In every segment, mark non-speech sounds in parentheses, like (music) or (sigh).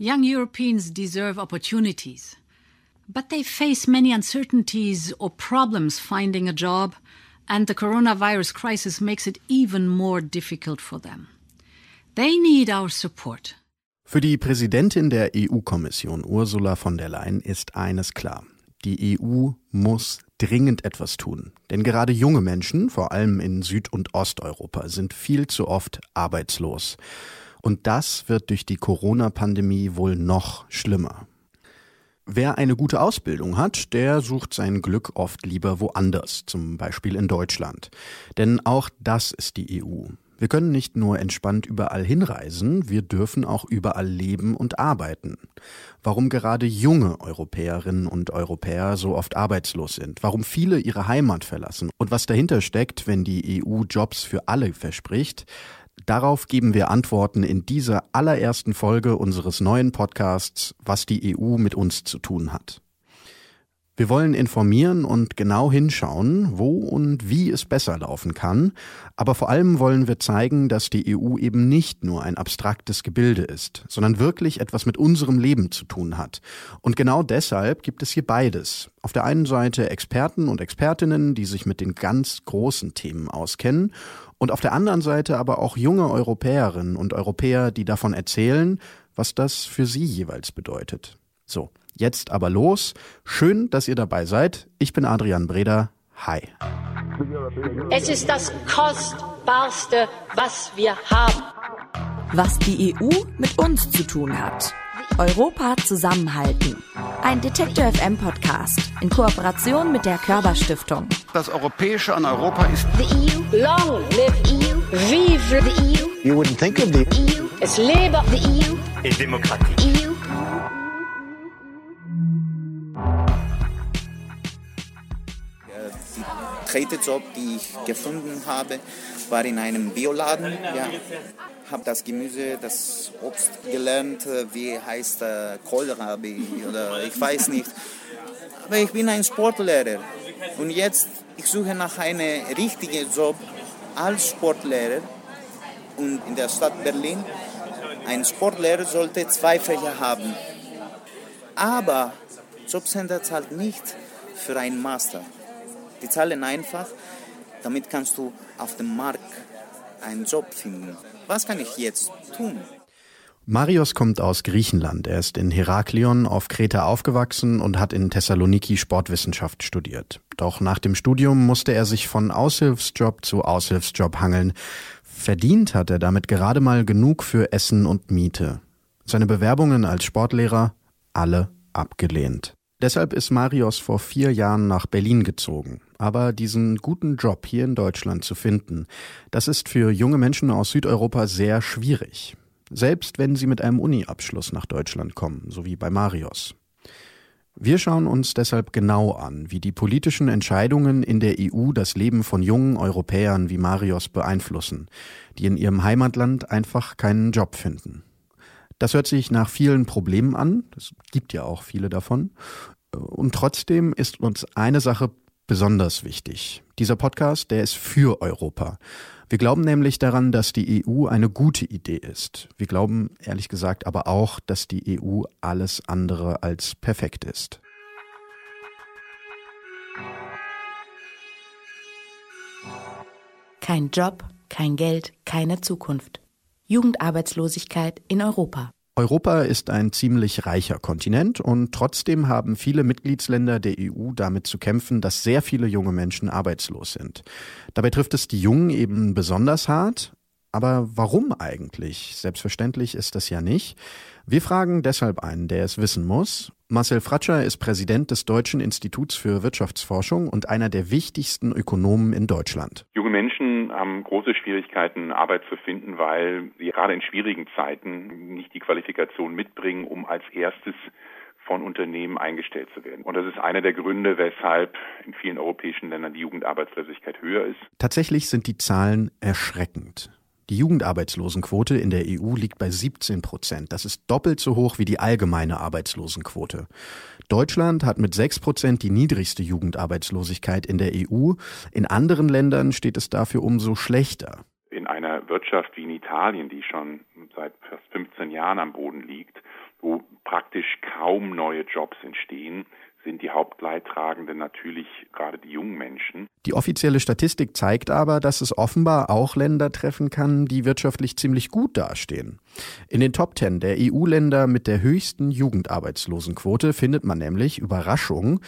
Young Europeans deserve opportunities, but they face many uncertainties or problems finding a job, and the coronavirus crisis makes it even more difficult for them. They need our support. Für die Präsidentin der EU-Kommission, Ursula von der Leyen, ist eines klar. Die EU muss dringend etwas tun. Denn gerade junge Menschen, vor allem in Süd- und Osteuropa, sind viel zu oft arbeitslos. Und das wird durch die Corona-Pandemie wohl noch schlimmer. Wer eine gute Ausbildung hat, der sucht sein Glück oft lieber woanders, zum Beispiel in Deutschland. Denn auch das ist die EU. Wir können nicht nur entspannt überall hinreisen, wir dürfen auch überall leben und arbeiten. Warum gerade junge Europäerinnen und Europäer so oft arbeitslos sind, warum viele ihre Heimat verlassen und was dahinter steckt, wenn die EU Jobs für alle verspricht, Darauf geben wir Antworten in dieser allerersten Folge unseres neuen Podcasts, was die EU mit uns zu tun hat. Wir wollen informieren und genau hinschauen, wo und wie es besser laufen kann, aber vor allem wollen wir zeigen, dass die EU eben nicht nur ein abstraktes Gebilde ist, sondern wirklich etwas mit unserem Leben zu tun hat. Und genau deshalb gibt es hier beides. Auf der einen Seite Experten und Expertinnen, die sich mit den ganz großen Themen auskennen, und auf der anderen Seite aber auch junge Europäerinnen und Europäer, die davon erzählen, was das für sie jeweils bedeutet. So, Jetzt aber los. Schön, dass ihr dabei seid. Ich bin Adrian Breder. Hi. Es ist das Kostbarste, was wir haben. Was die EU mit uns zu tun hat. Europa zusammenhalten. Ein Detektor FM Podcast in Kooperation mit der Körperstiftung. Das Europäische an Europa ist The EU. Long live EU. Vive the EU. You wouldn't think of the EU. Es lebe the EU. In Demokratie. EU. Dritte Job, die ich gefunden habe, war in einem Bioladen. Ja, habe das Gemüse, das Obst gelernt, wie heißt äh, Kohlrabi oder ich weiß nicht. Aber ich bin ein Sportlehrer und jetzt ich suche nach einem richtigen Job als Sportlehrer und in der Stadt Berlin ein Sportlehrer sollte zwei Fächer haben. Aber Jobcenter zahlt nicht für einen Master. Die zahlen einfach, damit kannst du auf dem Markt einen Job finden. Was kann ich jetzt tun? Marios kommt aus Griechenland. Er ist in Heraklion auf Kreta aufgewachsen und hat in Thessaloniki Sportwissenschaft studiert. Doch nach dem Studium musste er sich von Aushilfsjob zu Aushilfsjob hangeln. Verdient hat er damit gerade mal genug für Essen und Miete. Seine Bewerbungen als Sportlehrer alle abgelehnt. Deshalb ist Marios vor vier Jahren nach Berlin gezogen. Aber diesen guten Job hier in Deutschland zu finden, das ist für junge Menschen aus Südeuropa sehr schwierig. Selbst wenn sie mit einem Uni-Abschluss nach Deutschland kommen, so wie bei Marios. Wir schauen uns deshalb genau an, wie die politischen Entscheidungen in der EU das Leben von jungen Europäern wie Marios beeinflussen, die in ihrem Heimatland einfach keinen Job finden. Das hört sich nach vielen Problemen an, es gibt ja auch viele davon. Und trotzdem ist uns eine Sache besonders wichtig. Dieser Podcast, der ist für Europa. Wir glauben nämlich daran, dass die EU eine gute Idee ist. Wir glauben ehrlich gesagt aber auch, dass die EU alles andere als perfekt ist. Kein Job, kein Geld, keine Zukunft. Jugendarbeitslosigkeit in Europa. Europa ist ein ziemlich reicher Kontinent und trotzdem haben viele Mitgliedsländer der EU damit zu kämpfen, dass sehr viele junge Menschen arbeitslos sind. Dabei trifft es die Jungen eben besonders hart. Aber warum eigentlich? Selbstverständlich ist das ja nicht. Wir fragen deshalb einen, der es wissen muss. Marcel Fratscher ist Präsident des Deutschen Instituts für Wirtschaftsforschung und einer der wichtigsten Ökonomen in Deutschland. Junge Menschen haben große Schwierigkeiten, Arbeit zu finden, weil sie gerade in schwierigen Zeiten nicht die Qualifikation mitbringen, um als erstes von Unternehmen eingestellt zu werden. Und das ist einer der Gründe, weshalb in vielen europäischen Ländern die Jugendarbeitslosigkeit höher ist. Tatsächlich sind die Zahlen erschreckend. Die Jugendarbeitslosenquote in der EU liegt bei 17 Prozent. Das ist doppelt so hoch wie die allgemeine Arbeitslosenquote. Deutschland hat mit 6 Prozent die niedrigste Jugendarbeitslosigkeit in der EU. In anderen Ländern steht es dafür umso schlechter. In einer Wirtschaft wie in Italien, die schon seit fast 15 Jahren am Boden liegt, wo kaum neue Jobs entstehen, sind die Hauptleidtragenden natürlich gerade die jungen Menschen. Die offizielle Statistik zeigt aber, dass es offenbar auch Länder treffen kann, die wirtschaftlich ziemlich gut dastehen. In den Top Ten der EU-Länder mit der höchsten Jugendarbeitslosenquote findet man nämlich, Überraschung,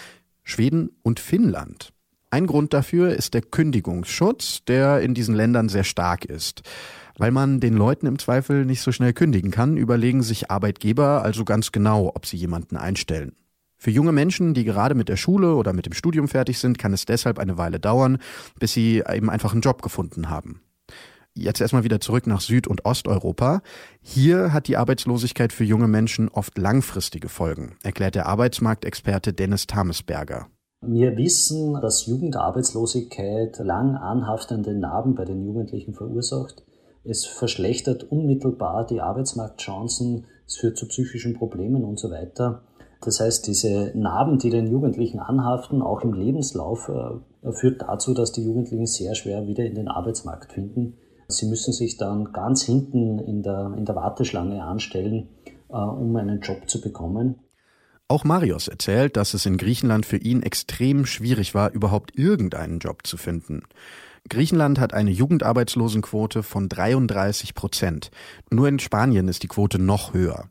Schweden und Finnland. Ein Grund dafür ist der Kündigungsschutz, der in diesen Ländern sehr stark ist. Weil man den Leuten im Zweifel nicht so schnell kündigen kann, überlegen sich Arbeitgeber also ganz genau, ob sie jemanden einstellen. Für junge Menschen, die gerade mit der Schule oder mit dem Studium fertig sind, kann es deshalb eine Weile dauern, bis sie eben einfach einen Job gefunden haben. Jetzt erstmal wieder zurück nach Süd- und Osteuropa. Hier hat die Arbeitslosigkeit für junge Menschen oft langfristige Folgen, erklärt der Arbeitsmarktexperte Dennis Tamesberger. Wir wissen, dass Jugendarbeitslosigkeit lang anhaftende Narben bei den Jugendlichen verursacht. Es verschlechtert unmittelbar die Arbeitsmarktchancen, es führt zu psychischen Problemen und so weiter. Das heißt, diese Narben, die den Jugendlichen anhaften, auch im Lebenslauf, äh, führt dazu, dass die Jugendlichen sehr schwer wieder in den Arbeitsmarkt finden. Sie müssen sich dann ganz hinten in der, in der Warteschlange anstellen, äh, um einen Job zu bekommen. Auch Marius erzählt, dass es in Griechenland für ihn extrem schwierig war, überhaupt irgendeinen Job zu finden. Griechenland hat eine Jugendarbeitslosenquote von 33 Prozent. Nur in Spanien ist die Quote noch höher.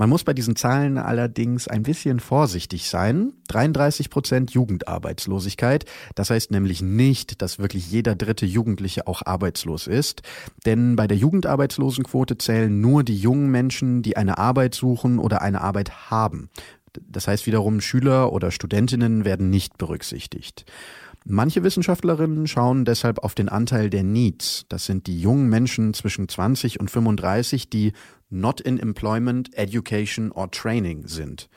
Man muss bei diesen Zahlen allerdings ein bisschen vorsichtig sein. 33 Prozent Jugendarbeitslosigkeit. Das heißt nämlich nicht, dass wirklich jeder dritte Jugendliche auch arbeitslos ist. Denn bei der Jugendarbeitslosenquote zählen nur die jungen Menschen, die eine Arbeit suchen oder eine Arbeit haben. Das heißt wiederum, Schüler oder Studentinnen werden nicht berücksichtigt. Manche Wissenschaftlerinnen schauen deshalb auf den Anteil der Needs. Das sind die jungen Menschen zwischen 20 und 35, die not in employment, education or training sind.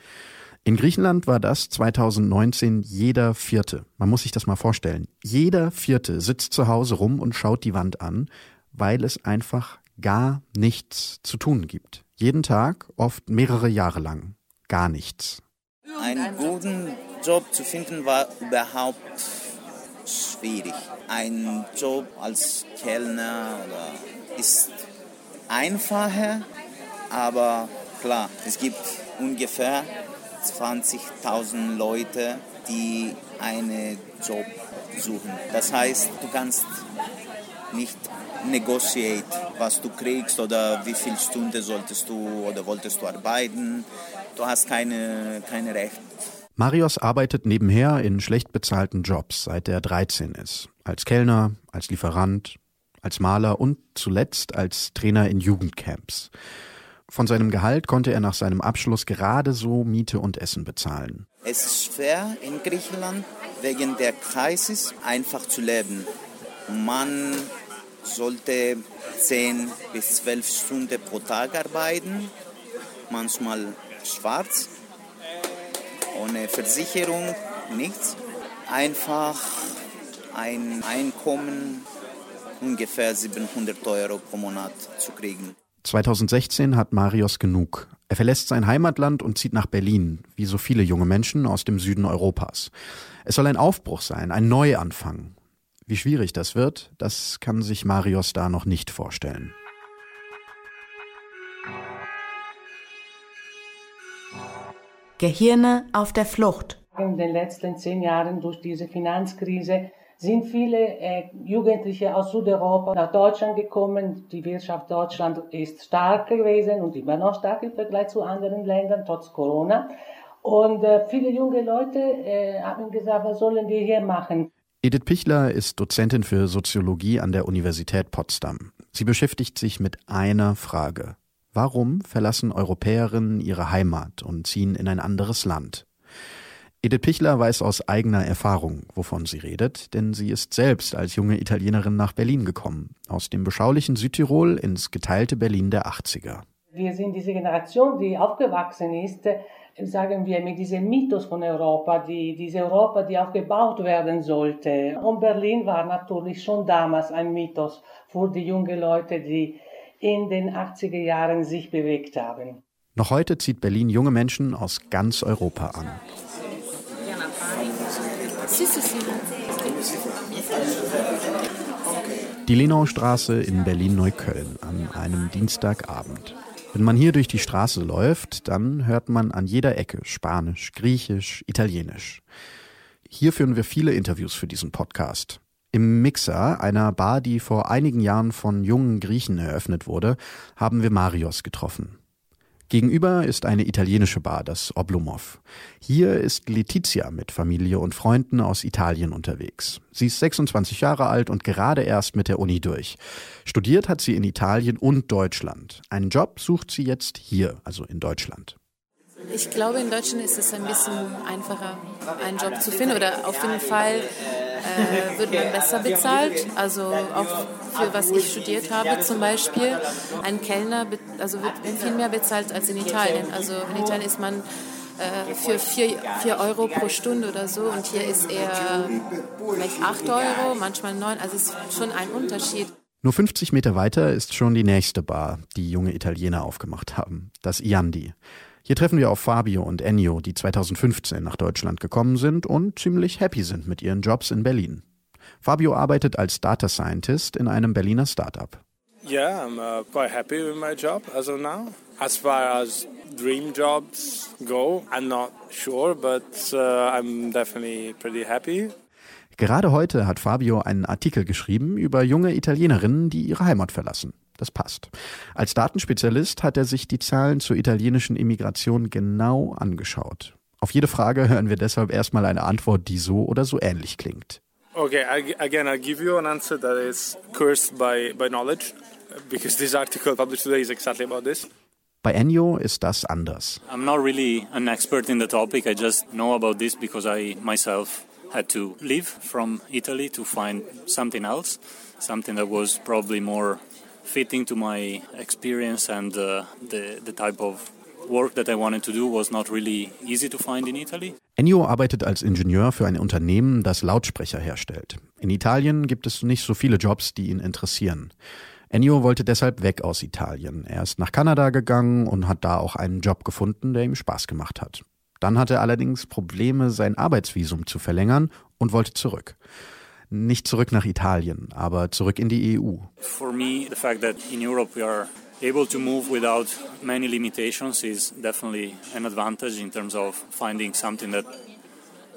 In Griechenland war das 2019 jeder Vierte. Man muss sich das mal vorstellen. Jeder Vierte sitzt zu Hause rum und schaut die Wand an, weil es einfach gar nichts zu tun gibt. Jeden Tag, oft mehrere Jahre lang. Gar nichts. Einen guten Job zu finden war überhaupt schwierig. Ein Job als Kellner ist einfacher, aber klar, es gibt ungefähr 20.000 Leute, die einen Job suchen. Das heißt, du kannst nicht negotiate, was du kriegst oder wie viele Stunden solltest du oder wolltest du arbeiten. Du hast keine, keine Recht. Marios arbeitet nebenher in schlecht bezahlten Jobs, seit er 13 ist. Als Kellner, als Lieferant, als Maler und zuletzt als Trainer in Jugendcamps. Von seinem Gehalt konnte er nach seinem Abschluss gerade so Miete und Essen bezahlen. Es ist schwer in Griechenland wegen der Kreises einfach zu leben. Man sollte 10 bis 12 Stunden pro Tag arbeiten, manchmal schwarz ohne Versicherung, nichts. Einfach ein Einkommen ungefähr 700 Euro pro Monat zu kriegen. 2016 hat Marios genug. Er verlässt sein Heimatland und zieht nach Berlin, wie so viele junge Menschen aus dem Süden Europas. Es soll ein Aufbruch sein, ein Neuanfang. Wie schwierig das wird, das kann sich Marios da noch nicht vorstellen. Gehirne auf der Flucht. In den letzten zehn Jahren durch diese Finanzkrise sind viele äh, Jugendliche aus Südeuropa nach Deutschland gekommen. Die Wirtschaft Deutschland ist stark gewesen und immer noch stark im Vergleich zu anderen Ländern, trotz Corona. Und äh, viele junge Leute äh, haben gesagt, was sollen wir hier machen? Edith Pichler ist Dozentin für Soziologie an der Universität Potsdam. Sie beschäftigt sich mit einer Frage. Warum verlassen Europäerinnen ihre Heimat und ziehen in ein anderes Land? Edith Pichler weiß aus eigener Erfahrung, wovon sie redet, denn sie ist selbst als junge Italienerin nach Berlin gekommen, aus dem beschaulichen Südtirol ins geteilte Berlin der 80er. Wir sind diese Generation, die aufgewachsen ist, sagen wir, mit diesem Mythos von Europa, die, diese Europa, die auch gebaut werden sollte. Und Berlin war natürlich schon damals ein Mythos für die jungen Leute, die in den 80er Jahren sich bewegt haben. Noch heute zieht Berlin junge Menschen aus ganz Europa an. Die Lenaustraße in Berlin-Neukölln an einem Dienstagabend. Wenn man hier durch die Straße läuft, dann hört man an jeder Ecke Spanisch, Griechisch, Italienisch. Hier führen wir viele Interviews für diesen Podcast. Im Mixer, einer Bar, die vor einigen Jahren von jungen Griechen eröffnet wurde, haben wir Marios getroffen. Gegenüber ist eine italienische Bar, das Oblomov. Hier ist Letizia mit Familie und Freunden aus Italien unterwegs. Sie ist 26 Jahre alt und gerade erst mit der Uni durch. Studiert hat sie in Italien und Deutschland. Einen Job sucht sie jetzt hier, also in Deutschland. Ich glaube, in Deutschland ist es ein bisschen einfacher, einen Job zu finden oder auf jeden Fall äh, wird man besser bezahlt. Also auch für was ich studiert habe zum Beispiel. Ein Kellner also wird viel mehr bezahlt als in Italien. Also in Italien ist man äh, für 4 Euro pro Stunde oder so und hier ist eher vielleicht 8 Euro, manchmal 9. Also es ist schon ein Unterschied. Nur 50 Meter weiter ist schon die nächste Bar, die junge Italiener aufgemacht haben, das Iandi. Hier treffen wir auf Fabio und Ennio, die 2015 nach Deutschland gekommen sind und ziemlich happy sind mit ihren Jobs in Berlin. Fabio arbeitet als Data Scientist in einem Berliner Startup. Yeah, I'm uh, quite happy with my job as of now. As far as dream jobs go, I'm not sure, but uh, I'm definitely pretty happy. Gerade heute hat Fabio einen Artikel geschrieben über junge Italienerinnen, die ihre Heimat verlassen. Das passt. Als Datenspezialist hat er sich die Zahlen zur italienischen Immigration genau angeschaut. Auf jede Frage hören wir deshalb erstmal eine Antwort, die so oder so ähnlich klingt. Okay, again, I'll give you an answer that is cursed by, by knowledge, because this article published today is exactly about this. Bei Ennio ist das anders. I'm not really an expert in the topic. I just know about this because I myself had to leave from Italy to find something else, something that was probably more fitting to my experience and uh, the, the type of work that I wanted to do was not really easy to find in Italy. Ennio arbeitet als Ingenieur für ein Unternehmen, das Lautsprecher herstellt. In Italien gibt es nicht so viele Jobs, die ihn interessieren. Ennio wollte deshalb weg aus Italien. Er ist nach Kanada gegangen und hat da auch einen Job gefunden, der ihm Spaß gemacht hat. Dann hatte er allerdings Probleme, sein Arbeitsvisum zu verlängern und wollte zurück nicht zurück nach Italien, aber zurück in die EU. For me, the fact that in Europe we are able to move without many limitations is definitely an advantage in terms of finding something that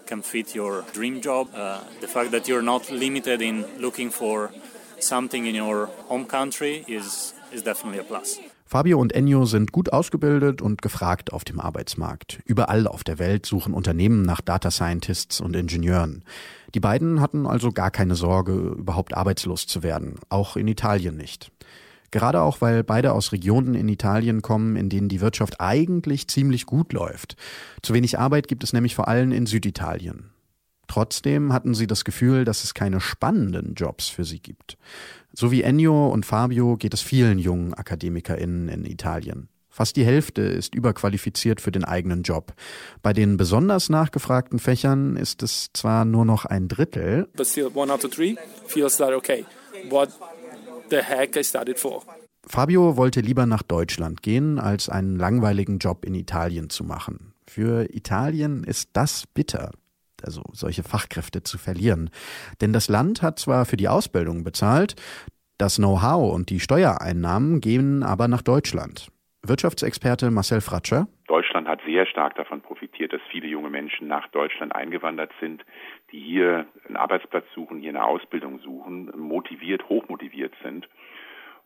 can fit your dream job. Uh, the fact that you're not limited in looking for something in your home country is, is definitely a plus. Fabio und Ennio sind gut ausgebildet und gefragt auf dem Arbeitsmarkt. Überall auf der Welt suchen Unternehmen nach Data Scientists und Ingenieuren. Die beiden hatten also gar keine Sorge, überhaupt arbeitslos zu werden, auch in Italien nicht. Gerade auch, weil beide aus Regionen in Italien kommen, in denen die Wirtschaft eigentlich ziemlich gut läuft. Zu wenig Arbeit gibt es nämlich vor allem in Süditalien. Trotzdem hatten sie das Gefühl, dass es keine spannenden Jobs für sie gibt. So wie Ennio und Fabio geht es vielen jungen AkademikerInnen in Italien. Fast die Hälfte ist überqualifiziert für den eigenen Job. Bei den besonders nachgefragten Fächern ist es zwar nur noch ein Drittel. But still one out of three feels that okay. What the heck I studied for? Fabio wollte lieber nach Deutschland gehen, als einen langweiligen Job in Italien zu machen. Für Italien ist das bitter also solche Fachkräfte zu verlieren. Denn das Land hat zwar für die Ausbildung bezahlt, das Know-how und die Steuereinnahmen gehen aber nach Deutschland. Wirtschaftsexperte Marcel Fratscher. Deutschland hat sehr stark davon profitiert, dass viele junge Menschen nach Deutschland eingewandert sind, die hier einen Arbeitsplatz suchen, hier eine Ausbildung suchen, motiviert, hochmotiviert sind.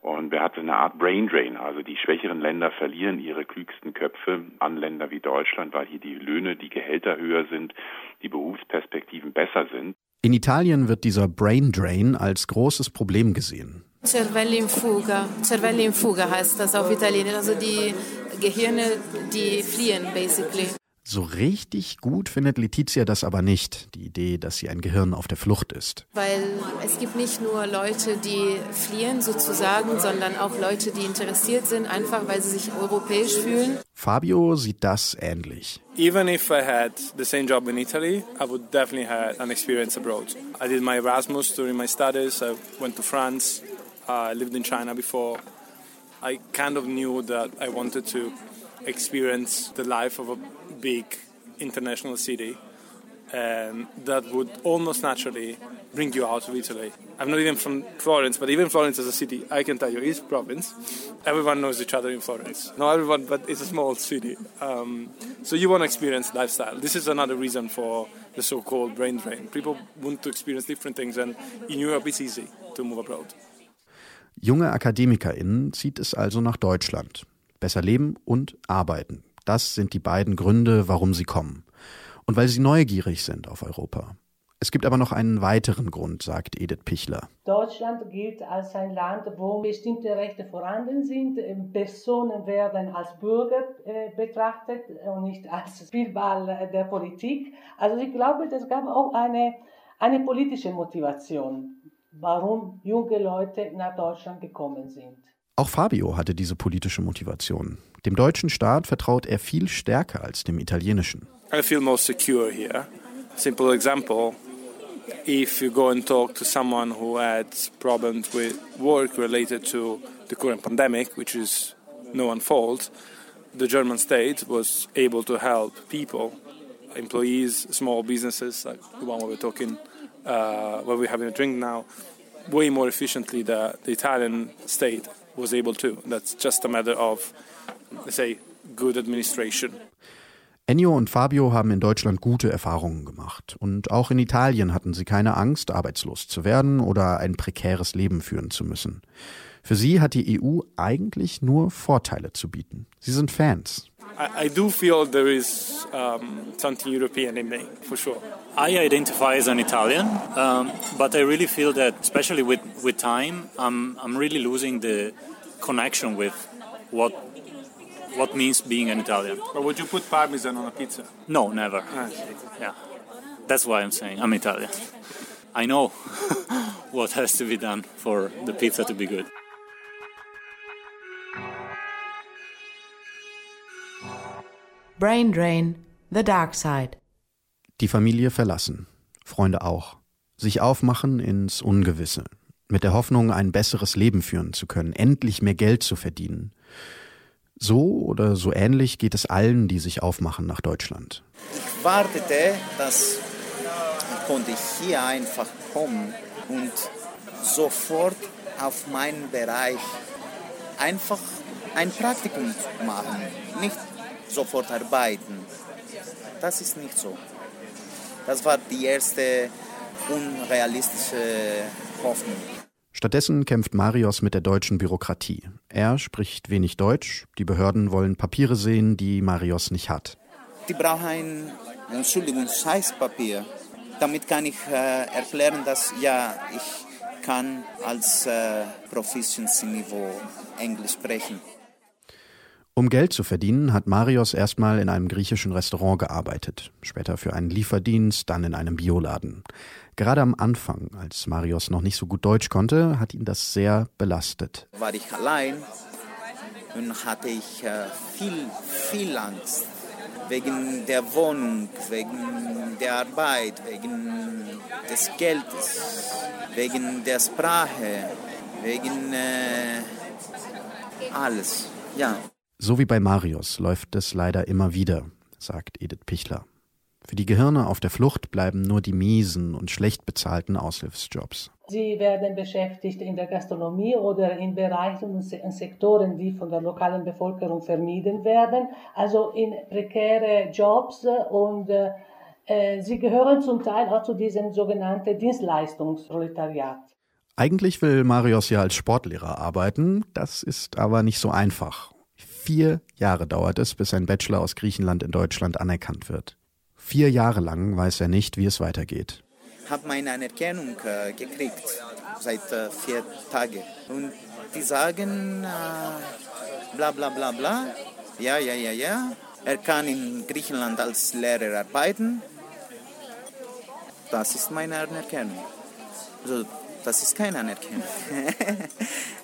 Und wir hatten eine Art Brain Drain. Also die schwächeren Länder verlieren ihre klügsten Köpfe an Länder wie Deutschland, weil hier die Löhne, die Gehälter höher sind, die Berufsperspektiven besser sind. In Italien wird dieser Brain Drain als großes Problem gesehen. Cervelli in fuga. Cervelli in fuga heißt das auf Italienisch. Also die Gehirne, die fliehen, basically. So richtig gut findet Letizia das aber nicht, die Idee, dass sie ein Gehirn auf der Flucht ist. Weil es gibt nicht nur Leute, die fliehen sozusagen, sondern auch Leute, die interessiert sind, einfach weil sie sich europäisch fühlen. Fabio sieht das ähnlich. Even if I had the same job in Italy, I would definitely have an experience abroad. I did my Erasmus during my studies. I went to France. I lived in China before. I kind of knew that I wanted to experience the life of a big international city and that would almost naturally bring you out of Italy. I'm not even from Florence, but even Florence as a city, I can tell you, is province. Everyone knows each other in Florence. Not everyone, but it's a small city. Um, so you want to experience lifestyle. This is another reason for the so-called brain drain. People want to experience different things, and in Europe it's easy to move abroad. Junge AkademikerInnen zieht es also nach Deutschland. Besser leben und arbeiten. Das sind die beiden Gründe, warum sie kommen. Und weil sie neugierig sind auf Europa. Es gibt aber noch einen weiteren Grund, sagt Edith Pichler. Deutschland gilt als ein Land, wo bestimmte Rechte vorhanden sind. Personen werden als Bürger äh, betrachtet und nicht als Spielball der Politik. Also ich glaube, es gab auch eine, eine politische Motivation, warum junge Leute nach Deutschland gekommen sind. Auch Fabio hatte diese politische Motivation. Dem deutschen Staat vertraut er viel stärker als dem italienischen. I feel more secure here. Simple example, if you go and talk to someone who had problems with work related to the current pandemic, which is no one's fault, the German state was able to help people, employees, small businesses, like the one we're talking, uh, where we're having a drink now, way more efficiently than the Italian state was able to. That's just a matter of, let's say, good administration. Ennio und Fabio haben in Deutschland gute Erfahrungen gemacht. Und auch in Italien hatten sie keine Angst, arbeitslos zu werden oder ein prekäres Leben führen zu müssen. Für sie hat die EU eigentlich nur Vorteile zu bieten. Sie sind Fans. I, I do feel there is um, something European in me, for sure. I identify as an Italian, um, but I really feel that, especially with, with time, I'm, I'm really losing the connection with what what means being an Italian. But would you put parmesan on a pizza? No, never. Yeah, that's why I'm saying I'm Italian. I know (laughs) what has to be done for the pizza to be good. Brain Drain, The Dark Side. Die Familie verlassen, Freunde auch. Sich aufmachen ins Ungewisse, mit der Hoffnung, ein besseres Leben führen zu können, endlich mehr Geld zu verdienen. So oder so ähnlich geht es allen, die sich aufmachen nach Deutschland. Ich wartete, dass konnte ich hier einfach kommen und sofort auf meinen Bereich einfach ein Praktikum machen, nicht sofort arbeiten. Das ist nicht so. Das war die erste unrealistische Hoffnung. Stattdessen kämpft Marios mit der deutschen Bürokratie. Er spricht wenig Deutsch, die Behörden wollen Papiere sehen, die Marios nicht hat. Die brauchen ein, Entschuldigung, Scheißpapier. Damit kann ich äh, erklären, dass ja, ich kann als äh, Proficiency-Niveau Englisch sprechen. Um Geld zu verdienen, hat Marios erstmal in einem griechischen Restaurant gearbeitet, später für einen Lieferdienst, dann in einem Bioladen. Gerade am Anfang, als Marios noch nicht so gut Deutsch konnte, hat ihn das sehr belastet. War ich allein und hatte ich äh, viel, viel Angst. Wegen der Wohnung, wegen der Arbeit, wegen des Geldes, wegen der Sprache, wegen äh, alles. Ja. So wie bei Marius läuft es leider immer wieder, sagt Edith Pichler. Für die Gehirne auf der Flucht bleiben nur die miesen und schlecht bezahlten Aushilfsjobs. Sie werden beschäftigt in der Gastronomie oder in Bereichen und Sektoren, die von der lokalen Bevölkerung vermieden werden, also in prekäre Jobs und äh, sie gehören zum Teil auch zu diesem sogenannten Dienstleistungsproletariat. Eigentlich will Marius ja als Sportlehrer arbeiten, das ist aber nicht so einfach. Vier Jahre dauert es, bis ein Bachelor aus Griechenland in Deutschland anerkannt wird. Vier Jahre lang weiß er nicht, wie es weitergeht. Ich habe meine Anerkennung äh, gekriegt seit äh, vier Tagen. Und die sagen äh, bla bla bla bla. Ja, ja, ja, ja. Er kann in Griechenland als Lehrer arbeiten. Das ist meine Anerkennung. Also, das ist keine Anerkennung. (laughs)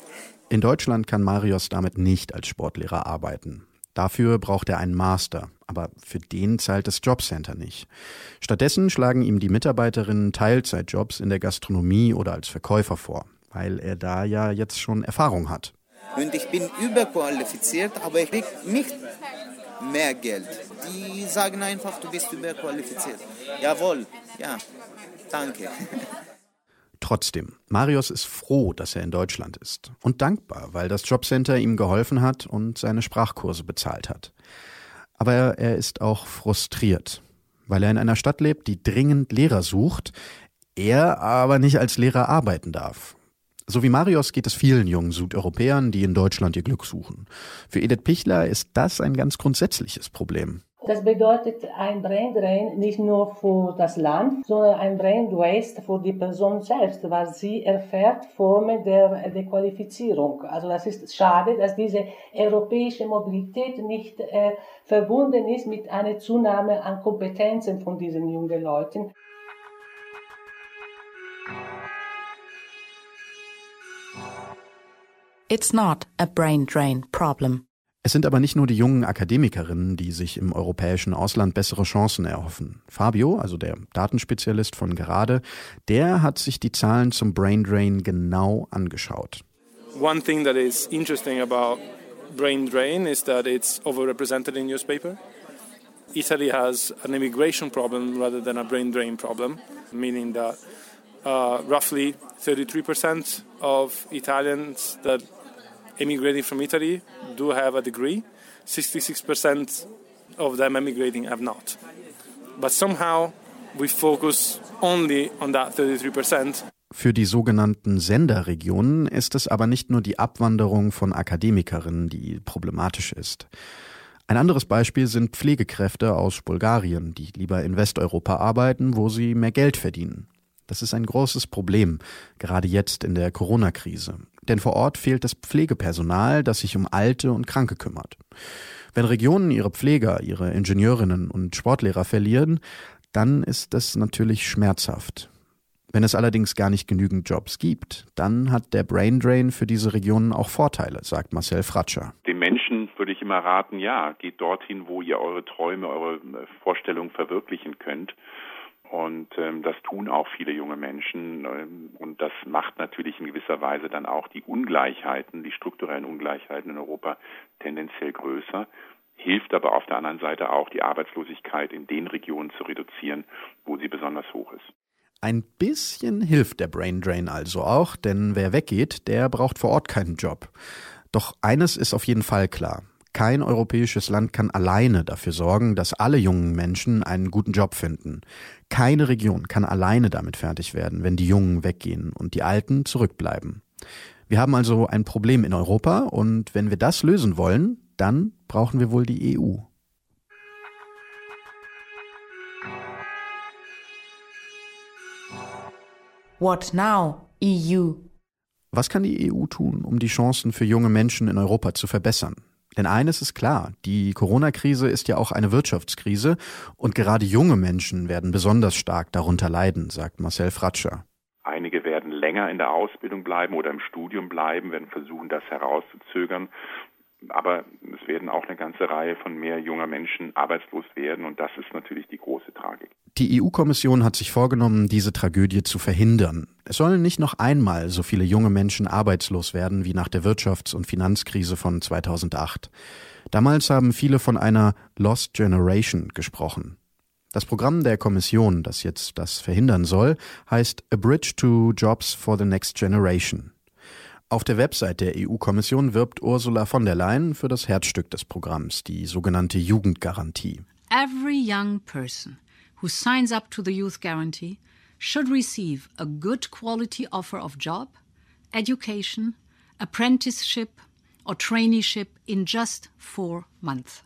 In Deutschland kann Marius damit nicht als Sportlehrer arbeiten. Dafür braucht er einen Master, aber für den zahlt das Jobcenter nicht. Stattdessen schlagen ihm die Mitarbeiterinnen Teilzeitjobs in der Gastronomie oder als Verkäufer vor, weil er da ja jetzt schon Erfahrung hat. Und ich bin überqualifiziert, aber ich kriege nicht mehr Geld. Die sagen einfach, du bist überqualifiziert. Jawohl, ja, danke. (laughs) Trotzdem, Marius ist froh, dass er in Deutschland ist und dankbar, weil das Jobcenter ihm geholfen hat und seine Sprachkurse bezahlt hat. Aber er ist auch frustriert, weil er in einer Stadt lebt, die dringend Lehrer sucht, er aber nicht als Lehrer arbeiten darf. So wie Marius geht es vielen jungen Südeuropäern, die in Deutschland ihr Glück suchen. Für Edith Pichler ist das ein ganz grundsätzliches Problem. Das bedeutet ein Brain Drain nicht nur für das Land, sondern ein Brain Waste für die Person selbst, weil sie erfährt Formen der Dequalifizierung. Also das ist schade, dass diese europäische Mobilität nicht äh, verbunden ist mit einer Zunahme an Kompetenzen von diesen jungen Leuten. It's not a brain drain problem. Es sind aber nicht nur die jungen Akademikerinnen, die sich im europäischen Ausland bessere Chancen erhoffen. Fabio, also der Datenspezialist von gerade, der hat sich die Zahlen zum Brain Drain genau angeschaut. One thing that is interesting about brain drain is that it's overrepresented in newspaper. Italy has an immigration problem rather than a brain drain problem, meaning that uh, roughly 33% of Italians that emigrating from Italy do have a degree. 66% of them emigrating have not. But somehow we focus only on that 33%. Für die sogenannten Senderregionen ist es aber nicht nur die Abwanderung von Akademikerinnen, die problematisch ist. Ein anderes Beispiel sind Pflegekräfte aus Bulgarien, die lieber in Westeuropa arbeiten, wo sie mehr Geld verdienen. Das ist ein großes Problem, gerade jetzt in der Corona-Krise. Denn vor Ort fehlt das Pflegepersonal, das sich um Alte und Kranke kümmert. Wenn Regionen ihre Pfleger, ihre Ingenieurinnen und Sportlehrer verlieren, dann ist das natürlich schmerzhaft. Wenn es allerdings gar nicht genügend Jobs gibt, dann hat der Brain Drain für diese Regionen auch Vorteile, sagt Marcel Fratscher. Den Menschen würde ich immer raten, ja, geht dorthin, wo ihr eure Träume, eure Vorstellungen verwirklichen könnt. Und ähm, das tun auch viele junge Menschen. Ähm, und das macht natürlich in gewisser Weise dann auch die Ungleichheiten, die strukturellen Ungleichheiten in Europa tendenziell größer, hilft aber auf der anderen Seite auch, die Arbeitslosigkeit in den Regionen zu reduzieren, wo sie besonders hoch ist. Ein bisschen hilft der Brain Drain also auch, denn wer weggeht, der braucht vor Ort keinen Job. Doch eines ist auf jeden Fall klar. Kein europäisches Land kann alleine dafür sorgen, dass alle jungen Menschen einen guten Job finden. Keine Region kann alleine damit fertig werden, wenn die Jungen weggehen und die Alten zurückbleiben. Wir haben also ein Problem in Europa und wenn wir das lösen wollen, dann brauchen wir wohl die EU. What now, EU? Was kann die EU tun, um die Chancen für junge Menschen in Europa zu verbessern? Denn eines ist klar, die Corona-Krise ist ja auch eine Wirtschaftskrise und gerade junge Menschen werden besonders stark darunter leiden, sagt Marcel Fratscher. Einige werden länger in der Ausbildung bleiben oder im Studium bleiben, werden versuchen, das herauszuzögern. Aber es werden auch eine ganze Reihe von mehr junger Menschen arbeitslos werden und das ist natürlich die große Tragik. Die EU-Kommission hat sich vorgenommen, diese Tragödie zu verhindern. Es sollen nicht noch einmal so viele junge Menschen arbeitslos werden wie nach der Wirtschafts- und Finanzkrise von 2008. Damals haben viele von einer Lost Generation gesprochen. Das Programm der Kommission, das jetzt das verhindern soll, heißt A Bridge to Jobs for the Next Generation. Auf der Website der EU-Kommission wirbt Ursula von der Leyen für das Herzstück des Programms, die sogenannte Jugendgarantie. Every young person who signs up to the Youth Guarantee should receive a good quality offer of job, education, apprenticeship or traineeship in just four months.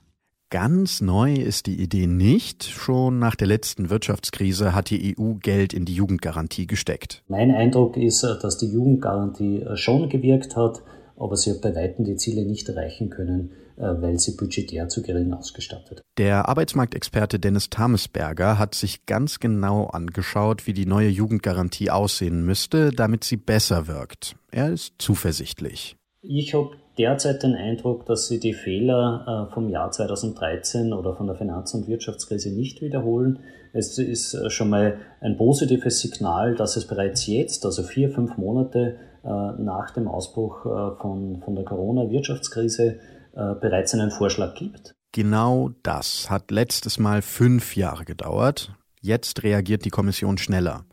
Ganz neu ist die Idee nicht. Schon nach der letzten Wirtschaftskrise hat die EU Geld in die Jugendgarantie gesteckt. Mein Eindruck ist, dass die Jugendgarantie schon gewirkt hat, aber sie hat bei weitem die Ziele nicht erreichen können, weil sie budgetär zu gering ausgestattet. Der Arbeitsmarktexperte Dennis Tamesberger hat sich ganz genau angeschaut, wie die neue Jugendgarantie aussehen müsste, damit sie besser wirkt. Er ist zuversichtlich. Ich habe derzeit den Eindruck, dass sie die Fehler vom Jahr 2013 oder von der Finanz- und Wirtschaftskrise nicht wiederholen. Es ist schon mal ein positives Signal, dass es bereits jetzt, also vier, fünf Monate nach dem Ausbruch von, von der Corona-Wirtschaftskrise, bereits einen Vorschlag gibt. Genau das hat letztes Mal fünf Jahre gedauert. Jetzt reagiert die Kommission schneller.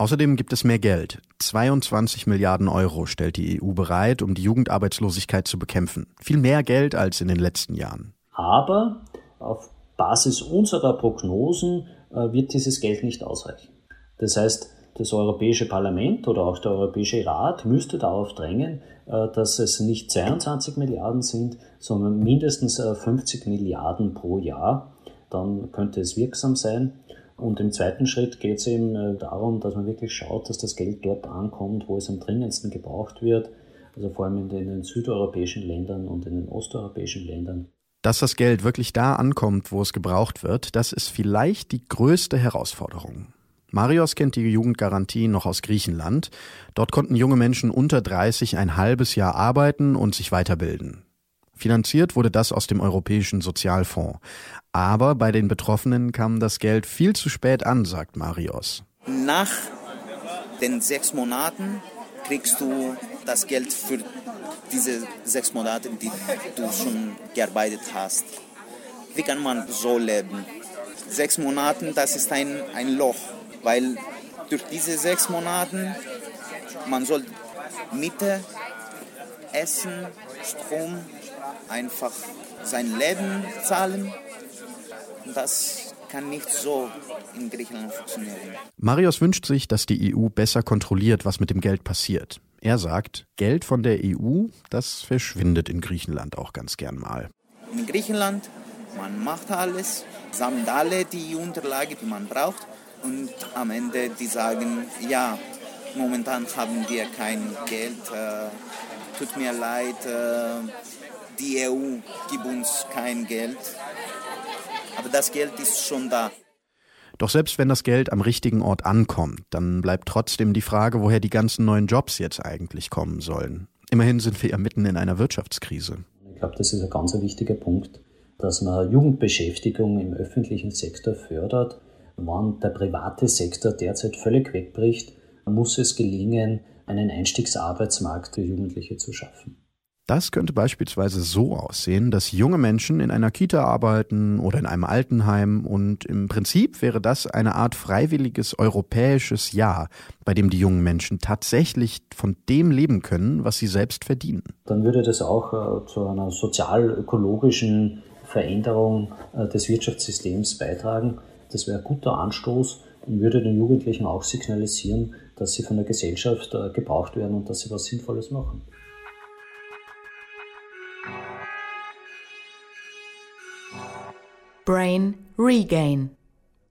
Außerdem gibt es mehr Geld. 22 Milliarden Euro stellt die EU bereit, um die Jugendarbeitslosigkeit zu bekämpfen. Viel mehr Geld als in den letzten Jahren. Aber auf Basis unserer Prognosen äh, wird dieses Geld nicht ausreichen. Das heißt, das Europäische Parlament oder auch der Europäische Rat müsste darauf drängen, äh, dass es nicht 22 Milliarden sind, sondern mindestens 50 äh, Milliarden pro Jahr. Dann könnte es wirksam sein. Und im zweiten Schritt geht es eben äh, darum, dass man wirklich schaut, dass das Geld dort ankommt, wo es am dringendsten gebraucht wird, also vor allem in den südeuropäischen Ländern und in den osteuropäischen Ländern. Dass das Geld wirklich da ankommt, wo es gebraucht wird, das ist vielleicht die größte Herausforderung. Marios kennt die Jugendgarantie noch aus Griechenland. Dort konnten junge Menschen unter 30 ein halbes Jahr arbeiten und sich weiterbilden. Finanziert wurde das aus dem Europäischen Sozialfonds. Aber bei den Betroffenen kam das Geld viel zu spät an, sagt Marios. Nach den sechs Monaten kriegst du das Geld für diese sechs Monate, die du schon gearbeitet hast. Wie kann man so leben? Sechs Monate, das ist ein, ein Loch, weil durch diese sechs Monate man soll Miete, Essen, Strom, einfach sein Leben zahlen. Das kann nicht so in Griechenland funktionieren. Marius wünscht sich, dass die EU besser kontrolliert, was mit dem Geld passiert. Er sagt, Geld von der EU, das verschwindet in Griechenland auch ganz gern mal. In Griechenland, man macht alles, sammelt alle die Unterlagen, die man braucht und am Ende die sagen, ja, momentan haben wir kein Geld, äh, tut mir leid, äh, die EU gibt uns kein Geld. Aber das Geld ist schon da. Doch selbst wenn das Geld am richtigen Ort ankommt, dann bleibt trotzdem die Frage, woher die ganzen neuen Jobs jetzt eigentlich kommen sollen. Immerhin sind wir ja mitten in einer Wirtschaftskrise. Ich glaube, das ist ein ganz wichtiger Punkt, dass man Jugendbeschäftigung im öffentlichen Sektor fördert. Wenn der private Sektor derzeit völlig wegbricht, muss es gelingen, einen Einstiegsarbeitsmarkt für Jugendliche zu schaffen. Das könnte beispielsweise so aussehen, dass junge Menschen in einer Kita arbeiten oder in einem Altenheim und im Prinzip wäre das eine Art freiwilliges europäisches Jahr, bei dem die jungen Menschen tatsächlich von dem leben können, was sie selbst verdienen. Dann würde das auch äh, zu einer sozial-ökologischen Veränderung äh, des Wirtschaftssystems beitragen. Das wäre ein guter Anstoß und würde den Jugendlichen auch signalisieren, dass sie von der Gesellschaft äh, gebraucht werden und dass sie was Sinnvolles machen. Brain Regain.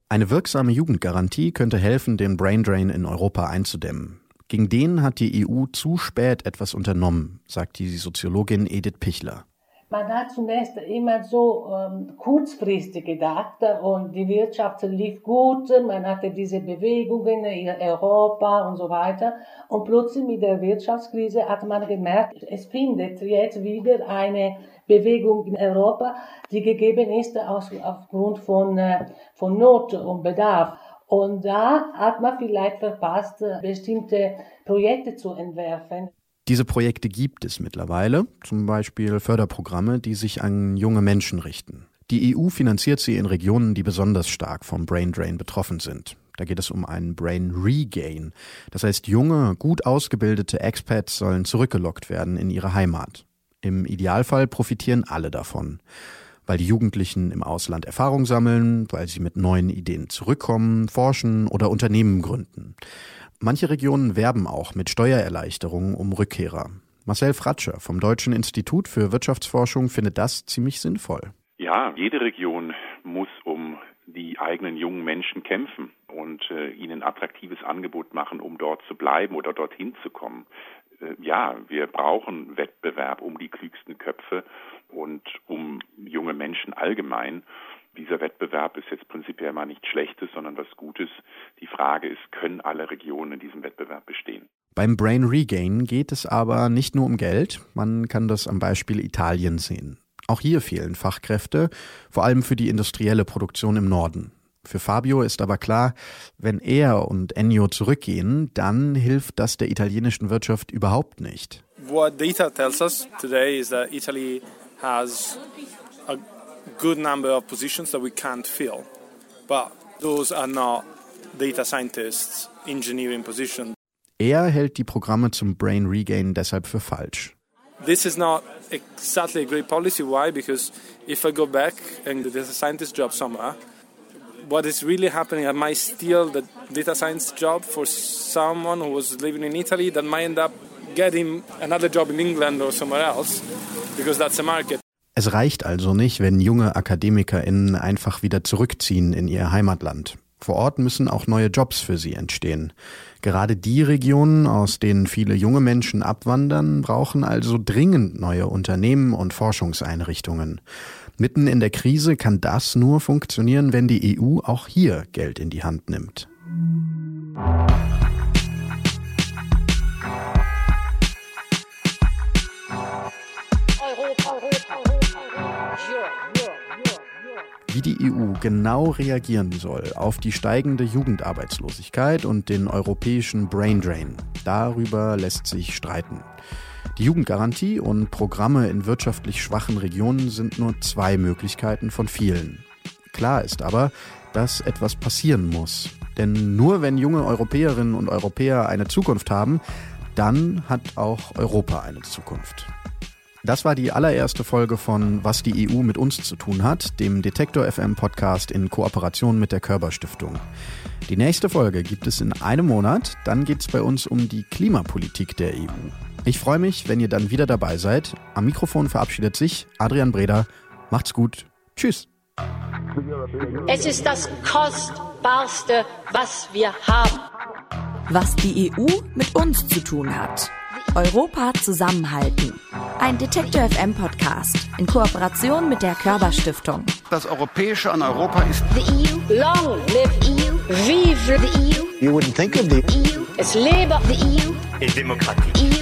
Eine wirksame Jugendgarantie könnte helfen, den Braindrain in Europa einzudämmen. Gegen den hat die EU zu spät etwas unternommen, sagt die Soziologin Edith Pichler. Man hat zunächst immer so ähm, kurzfristig gedacht und die Wirtschaft lief gut, man hatte diese Bewegungen in Europa und so weiter. Und plötzlich mit der Wirtschaftskrise hat man gemerkt, es findet jetzt wieder eine Bewegung in Europa, die gegeben ist aus, aufgrund von, äh, von Not und Bedarf. Und da hat man vielleicht verpasst, bestimmte Projekte zu entwerfen. Diese Projekte gibt es mittlerweile, zum Beispiel Förderprogramme, die sich an junge Menschen richten. Die EU finanziert sie in Regionen, die besonders stark vom Brain Drain betroffen sind. Da geht es um einen Brain Regain. Das heißt, junge, gut ausgebildete Expats sollen zurückgelockt werden in ihre Heimat. Im Idealfall profitieren alle davon, weil die Jugendlichen im Ausland Erfahrung sammeln, weil sie mit neuen Ideen zurückkommen, forschen oder Unternehmen gründen. Manche Regionen werben auch mit Steuererleichterungen um Rückkehrer. Marcel Fratscher vom Deutschen Institut für Wirtschaftsforschung findet das ziemlich sinnvoll. Ja, jede Region muss um die eigenen jungen Menschen kämpfen und äh, ihnen attraktives Angebot machen, um dort zu bleiben oder dorthin zu kommen. Äh, ja, wir brauchen Wettbewerb um die klügsten Köpfe und um junge Menschen allgemein dieser Wettbewerb ist jetzt prinzipiell mal nichts Schlechtes, sondern was Gutes. Die Frage ist, können alle Regionen in diesem Wettbewerb bestehen? Beim Brain Regain geht es aber nicht nur um Geld. Man kann das am Beispiel Italien sehen. Auch hier fehlen Fachkräfte, vor allem für die industrielle Produktion im Norden. Für Fabio ist aber klar, wenn er und Ennio zurückgehen, dann hilft das der italienischen Wirtschaft überhaupt nicht. What data tells us today is that Italy has a good number of positions that we can't fill. But those are not data scientists, engineering positions. Er hält die Programme zum Brain Regain deshalb für falsch. This is not exactly a great policy. Why? Because if I go back and do data scientist job somewhere, what is really happening, I might the data science job for someone who was living in Italy that might end up getting another job in England or somewhere else because that's a market. Es reicht also nicht, wenn junge AkademikerInnen einfach wieder zurückziehen in ihr Heimatland. Vor Ort müssen auch neue Jobs für sie entstehen. Gerade die Regionen, aus denen viele junge Menschen abwandern, brauchen also dringend neue Unternehmen und Forschungseinrichtungen. Mitten in der Krise kann das nur funktionieren, wenn die EU auch hier Geld in die Hand nimmt. Wie die EU genau reagieren soll auf die steigende Jugendarbeitslosigkeit und den europäischen Braindrain, darüber lässt sich streiten. Die Jugendgarantie und Programme in wirtschaftlich schwachen Regionen sind nur zwei Möglichkeiten von vielen. Klar ist aber, dass etwas passieren muss. Denn nur wenn junge Europäerinnen und Europäer eine Zukunft haben, dann hat auch Europa eine Zukunft. Das war die allererste Folge von Was die EU mit uns zu tun hat, dem Detektor FM Podcast in Kooperation mit der Körber Stiftung. Die nächste Folge gibt es in einem Monat, dann geht es bei uns um die Klimapolitik der EU. Ich freue mich, wenn ihr dann wieder dabei seid. Am Mikrofon verabschiedet sich Adrian Breder. Macht's gut. Tschüss. Es ist das Kostbarste, was wir haben. Was die EU mit uns zu tun hat. Europa zusammenhalten. Ein Detektor FM Podcast in Kooperation mit der Körber Stiftung. Das Europäische an Europa ist The EU. Long live EU. Vive the EU. You wouldn't think of the EU. Es lebe the EU. in Demokratie. EU.